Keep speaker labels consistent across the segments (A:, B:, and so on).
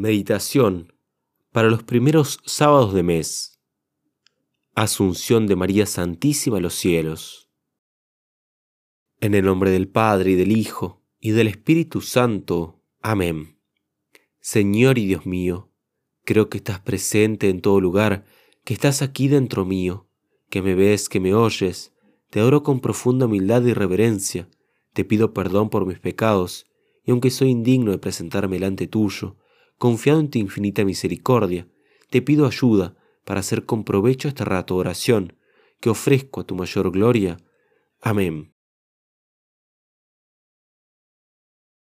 A: Meditación para los primeros sábados de mes. Asunción de María Santísima a los cielos. En el nombre del Padre y del Hijo y del Espíritu Santo. Amén. Señor y Dios mío, creo que estás presente en todo lugar, que estás aquí dentro mío, que me ves, que me oyes. Te adoro con profunda humildad y reverencia. Te pido perdón por mis pecados, y aunque soy indigno de presentarme delante tuyo, confiado en tu infinita misericordia, te pido ayuda para hacer con provecho este rato de oración que ofrezco a tu mayor gloria. Amén.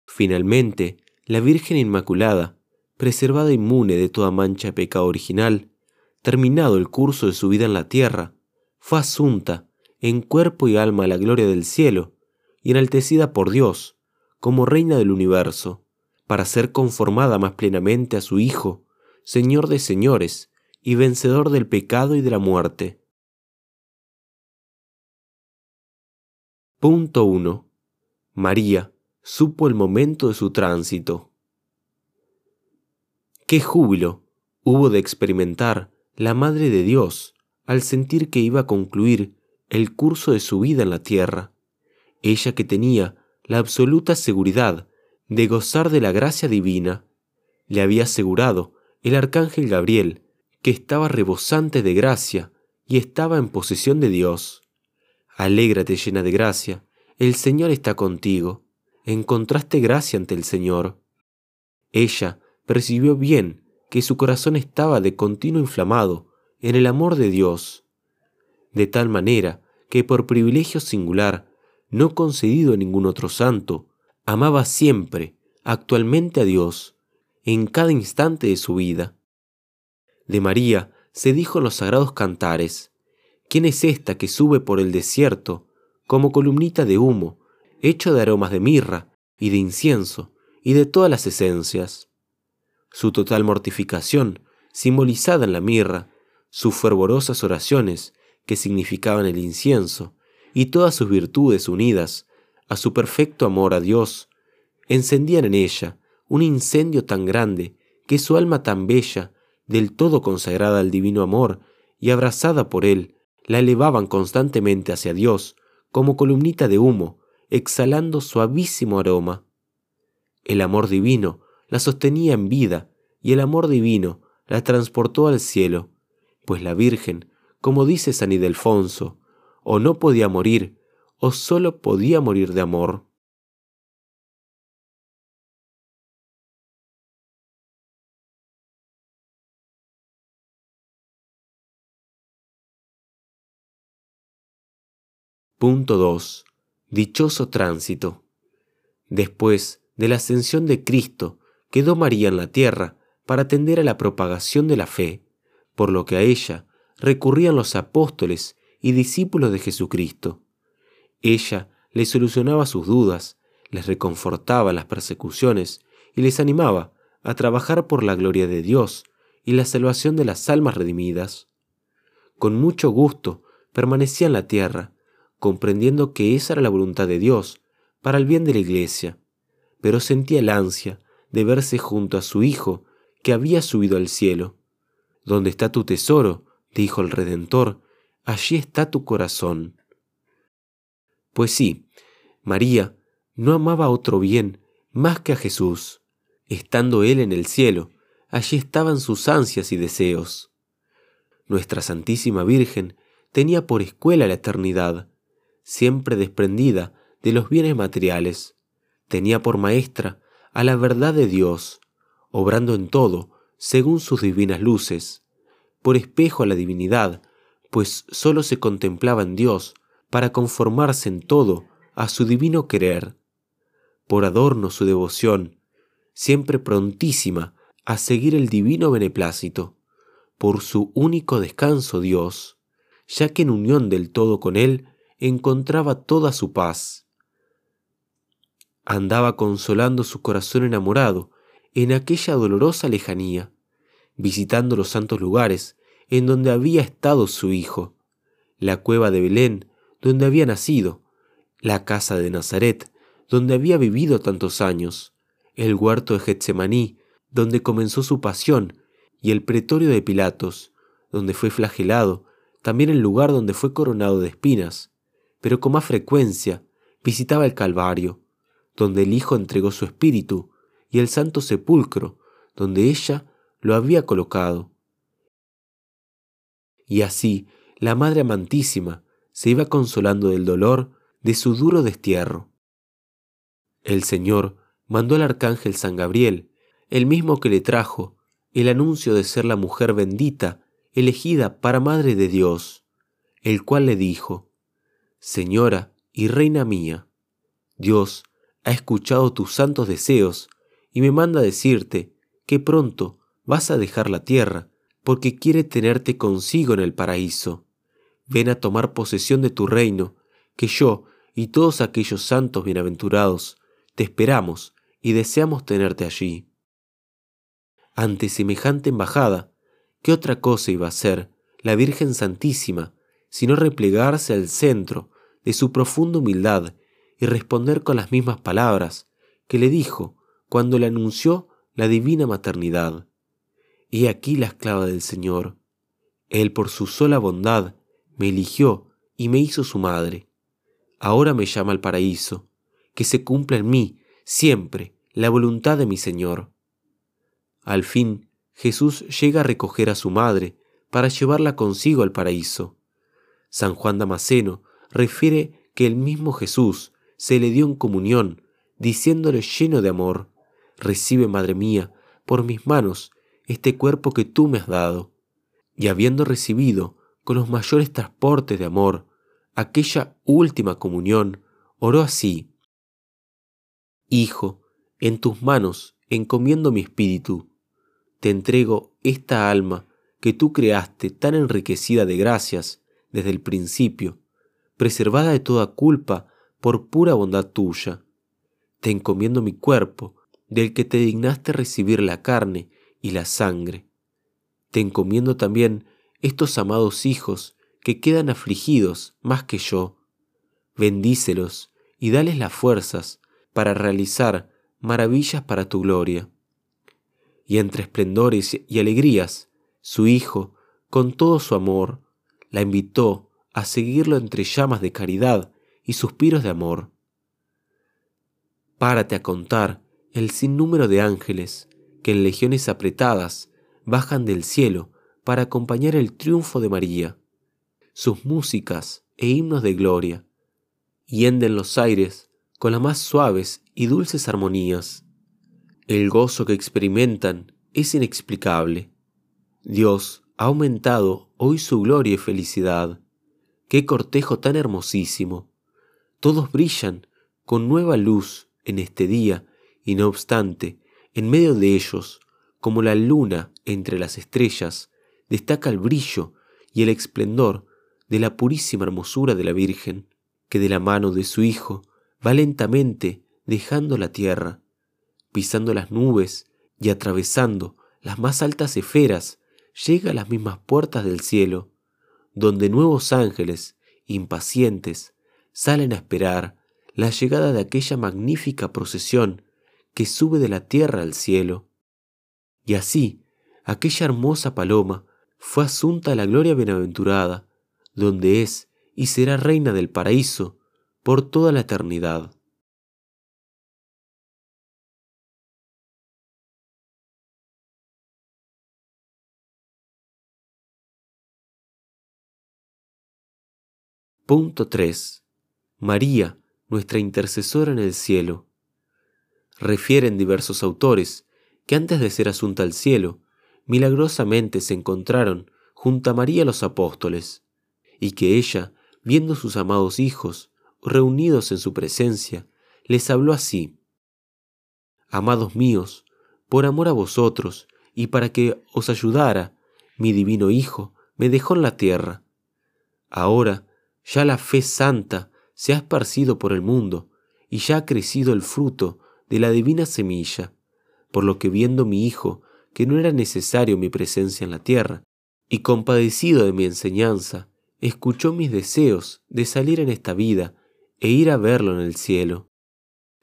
A: Finalmente, la Virgen Inmaculada, preservada inmune de toda mancha de pecado original, terminado el curso de su vida en la tierra, fue asunta en cuerpo y alma a la gloria del cielo y enaltecida por Dios como Reina del universo para ser conformada más plenamente a su Hijo, Señor de señores y vencedor del pecado y de la muerte. Punto 1. María supo el momento de su tránsito. Qué júbilo hubo de experimentar la Madre de Dios al sentir que iba a concluir el curso de su vida en la tierra, ella que tenía la absoluta seguridad de gozar de la gracia divina, le había asegurado el arcángel Gabriel que estaba rebosante de gracia y estaba en posesión de Dios. Alégrate llena de gracia, el Señor está contigo. Encontraste gracia ante el Señor. Ella percibió bien que su corazón estaba de continuo inflamado en el amor de Dios, de tal manera que por privilegio singular, no concedido a ningún otro santo, amaba siempre, actualmente a Dios, en cada instante de su vida. De María se dijo en los sagrados cantares, ¿quién es esta que sube por el desierto como columnita de humo, hecho de aromas de mirra y de incienso y de todas las esencias? Su total mortificación, simbolizada en la mirra, sus fervorosas oraciones, que significaban el incienso, y todas sus virtudes unidas a su perfecto amor a Dios, encendían en ella un incendio tan grande que su alma tan bella, del todo consagrada al divino amor y abrazada por él, la elevaban constantemente hacia Dios como columnita de humo, exhalando suavísimo aroma. El amor divino la sostenía en vida y el amor divino la transportó al cielo, pues la Virgen, como dice San Ildefonso, o no podía morir, o sólo podía morir de amor. Punto 2. Dichoso tránsito. Después de la ascensión de Cristo, quedó María en la tierra para atender a la propagación de la fe, por lo que a ella recurrían los apóstoles y discípulos de Jesucristo. Ella les solucionaba sus dudas, les reconfortaba las persecuciones y les animaba a trabajar por la gloria de Dios y la salvación de las almas redimidas. Con mucho gusto permanecía en la tierra, comprendiendo que esa era la voluntad de Dios para el bien de la iglesia, pero sentía el ansia de verse junto a su Hijo que había subido al cielo. Donde está tu tesoro, dijo el Redentor, allí está tu corazón. Pues sí, María no amaba otro bien más que a Jesús. Estando Él en el cielo, allí estaban sus ansias y deseos. Nuestra Santísima Virgen tenía por escuela la eternidad, siempre desprendida de los bienes materiales. Tenía por maestra a la verdad de Dios, obrando en todo según sus divinas luces, por espejo a la divinidad, pues sólo se contemplaba en Dios para conformarse en todo a su divino querer, por adorno su devoción, siempre prontísima a seguir el divino beneplácito, por su único descanso Dios, ya que en unión del todo con Él encontraba toda su paz. Andaba consolando su corazón enamorado en aquella dolorosa lejanía, visitando los santos lugares en donde había estado su hijo, la cueva de Belén, donde había nacido, la casa de Nazaret, donde había vivido tantos años, el huerto de Getsemaní, donde comenzó su pasión, y el pretorio de Pilatos, donde fue flagelado, también el lugar donde fue coronado de espinas, pero con más frecuencia visitaba el Calvario, donde el Hijo entregó su espíritu, y el Santo Sepulcro, donde ella lo había colocado. Y así la Madre Amantísima se iba consolando del dolor de su duro destierro. El Señor mandó al arcángel San Gabriel, el mismo que le trajo el anuncio de ser la mujer bendita, elegida para Madre de Dios, el cual le dijo, Señora y Reina mía, Dios ha escuchado tus santos deseos y me manda decirte que pronto vas a dejar la tierra, porque quiere tenerte consigo en el paraíso. Ven a tomar posesión de tu reino, que yo y todos aquellos santos bienaventurados te esperamos y deseamos tenerte allí. Ante semejante embajada, ¿qué otra cosa iba a ser la Virgen Santísima sino replegarse al centro de su profunda humildad y responder con las mismas palabras que le dijo cuando le anunció la divina maternidad? He aquí la esclava del Señor. Él por su sola bondad me eligió y me hizo su madre. Ahora me llama al paraíso, que se cumpla en mí siempre la voluntad de mi Señor. Al fin, Jesús llega a recoger a su madre para llevarla consigo al paraíso. San Juan Damasceno refiere que el mismo Jesús se le dio en comunión, diciéndole lleno de amor, Recibe, Madre mía, por mis manos este cuerpo que tú me has dado. Y habiendo recibido con los mayores transportes de amor aquella última comunión, oró así, Hijo, en tus manos encomiendo mi espíritu. Te entrego esta alma que tú creaste tan enriquecida de gracias desde el principio, preservada de toda culpa por pura bondad tuya. Te encomiendo mi cuerpo, del que te dignaste recibir la carne y la sangre. Te encomiendo también estos amados hijos que quedan afligidos más que yo. Bendícelos y dales las fuerzas para realizar maravillas para tu gloria. Y entre esplendores y alegrías, su Hijo, con todo su amor, la invitó a seguirlo entre llamas de caridad y suspiros de amor. Párate a contar el sinnúmero de ángeles que en legiones apretadas bajan del cielo para acompañar el triunfo de María, sus músicas e himnos de gloria, hienden los aires con las más suaves y dulces armonías. El gozo que experimentan es inexplicable. Dios ha aumentado hoy su gloria y felicidad. Qué cortejo tan hermosísimo. Todos brillan con nueva luz en este día y no obstante, en medio de ellos, como la luna entre las estrellas, destaca el brillo y el esplendor de la purísima hermosura de la Virgen, que de la mano de su Hijo va lentamente dejando la tierra, pisando las nubes y atravesando las más altas esferas, llega a las mismas puertas del cielo, donde nuevos ángeles, impacientes, salen a esperar la llegada de aquella magnífica procesión que sube de la tierra al cielo. Y así, aquella hermosa paloma fue asunta a la gloria bienaventurada, donde es y será reina del paraíso por toda la eternidad. Punto 3. María, nuestra intercesora en el cielo. Refieren diversos autores que antes de ser asunta al cielo, milagrosamente se encontraron junto a María los apóstoles, y que ella, viendo sus amados hijos, reunidos en su presencia, les habló así. Amados míos, por amor a vosotros, y para que os ayudara, mi divino Hijo me dejó en la tierra. Ahora ya la fe santa se ha esparcido por el mundo, y ya ha crecido el fruto de la divina semilla, por lo que viendo mi Hijo que no era necesario mi presencia en la tierra, y compadecido de mi enseñanza, escuchó mis deseos de salir en esta vida e ir a verlo en el cielo.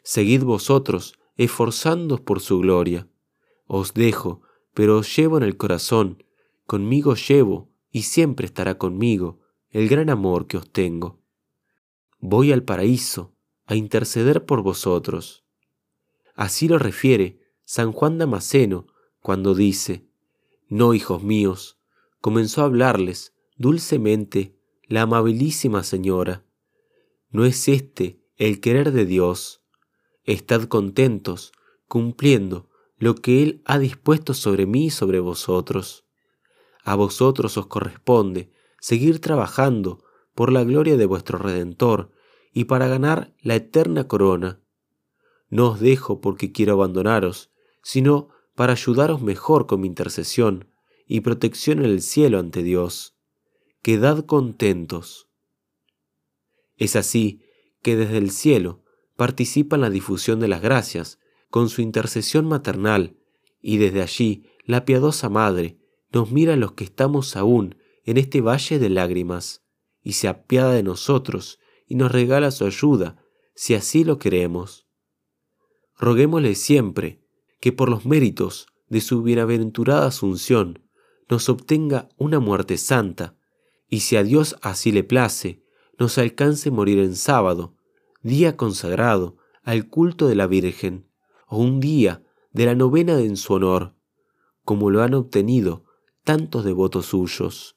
A: Seguid vosotros, esforzándoos por su gloria. Os dejo, pero os llevo en el corazón, conmigo llevo, y siempre estará conmigo, el gran amor que os tengo. Voy al paraíso a interceder por vosotros. Así lo refiere San Juan Damasceno cuando dice, No, hijos míos, comenzó a hablarles dulcemente la amabilísima señora. No es este el querer de Dios. Estad contentos, cumpliendo lo que Él ha dispuesto sobre mí y sobre vosotros. A vosotros os corresponde seguir trabajando por la gloria de vuestro Redentor y para ganar la eterna corona. No os dejo porque quiero abandonaros, sino para ayudaros mejor con mi intercesión y protección en el cielo ante Dios. Quedad contentos. Es así que desde el cielo participa en la difusión de las gracias con su intercesión maternal, y desde allí la piadosa Madre nos mira a los que estamos aún en este valle de lágrimas, y se apiada de nosotros y nos regala su ayuda, si así lo queremos. Roguémosle siempre que por los méritos de su bienaventurada asunción nos obtenga una muerte santa, y si a Dios así le place, nos alcance morir en sábado, día consagrado al culto de la Virgen, o un día de la novena en su honor, como lo han obtenido tantos devotos suyos.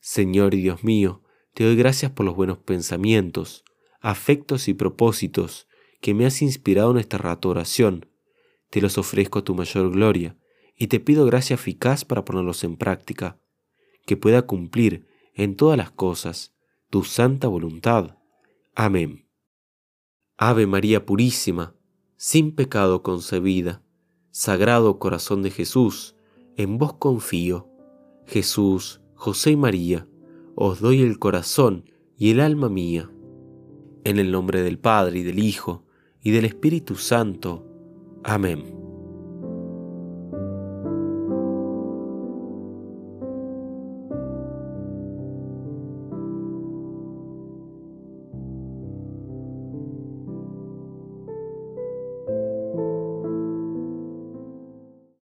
A: Señor y Dios mío, te doy gracias por los buenos pensamientos, afectos y propósitos que me has inspirado en esta rato oración. Te los ofrezco a tu mayor gloria y te pido gracia eficaz para ponerlos en práctica, que pueda cumplir en todas las cosas tu santa voluntad. Amén. Ave María Purísima, sin pecado concebida, Sagrado Corazón de Jesús, en vos confío. Jesús, José y María, os doy el corazón y el alma mía. En el nombre del Padre y del Hijo y del Espíritu Santo. Amén.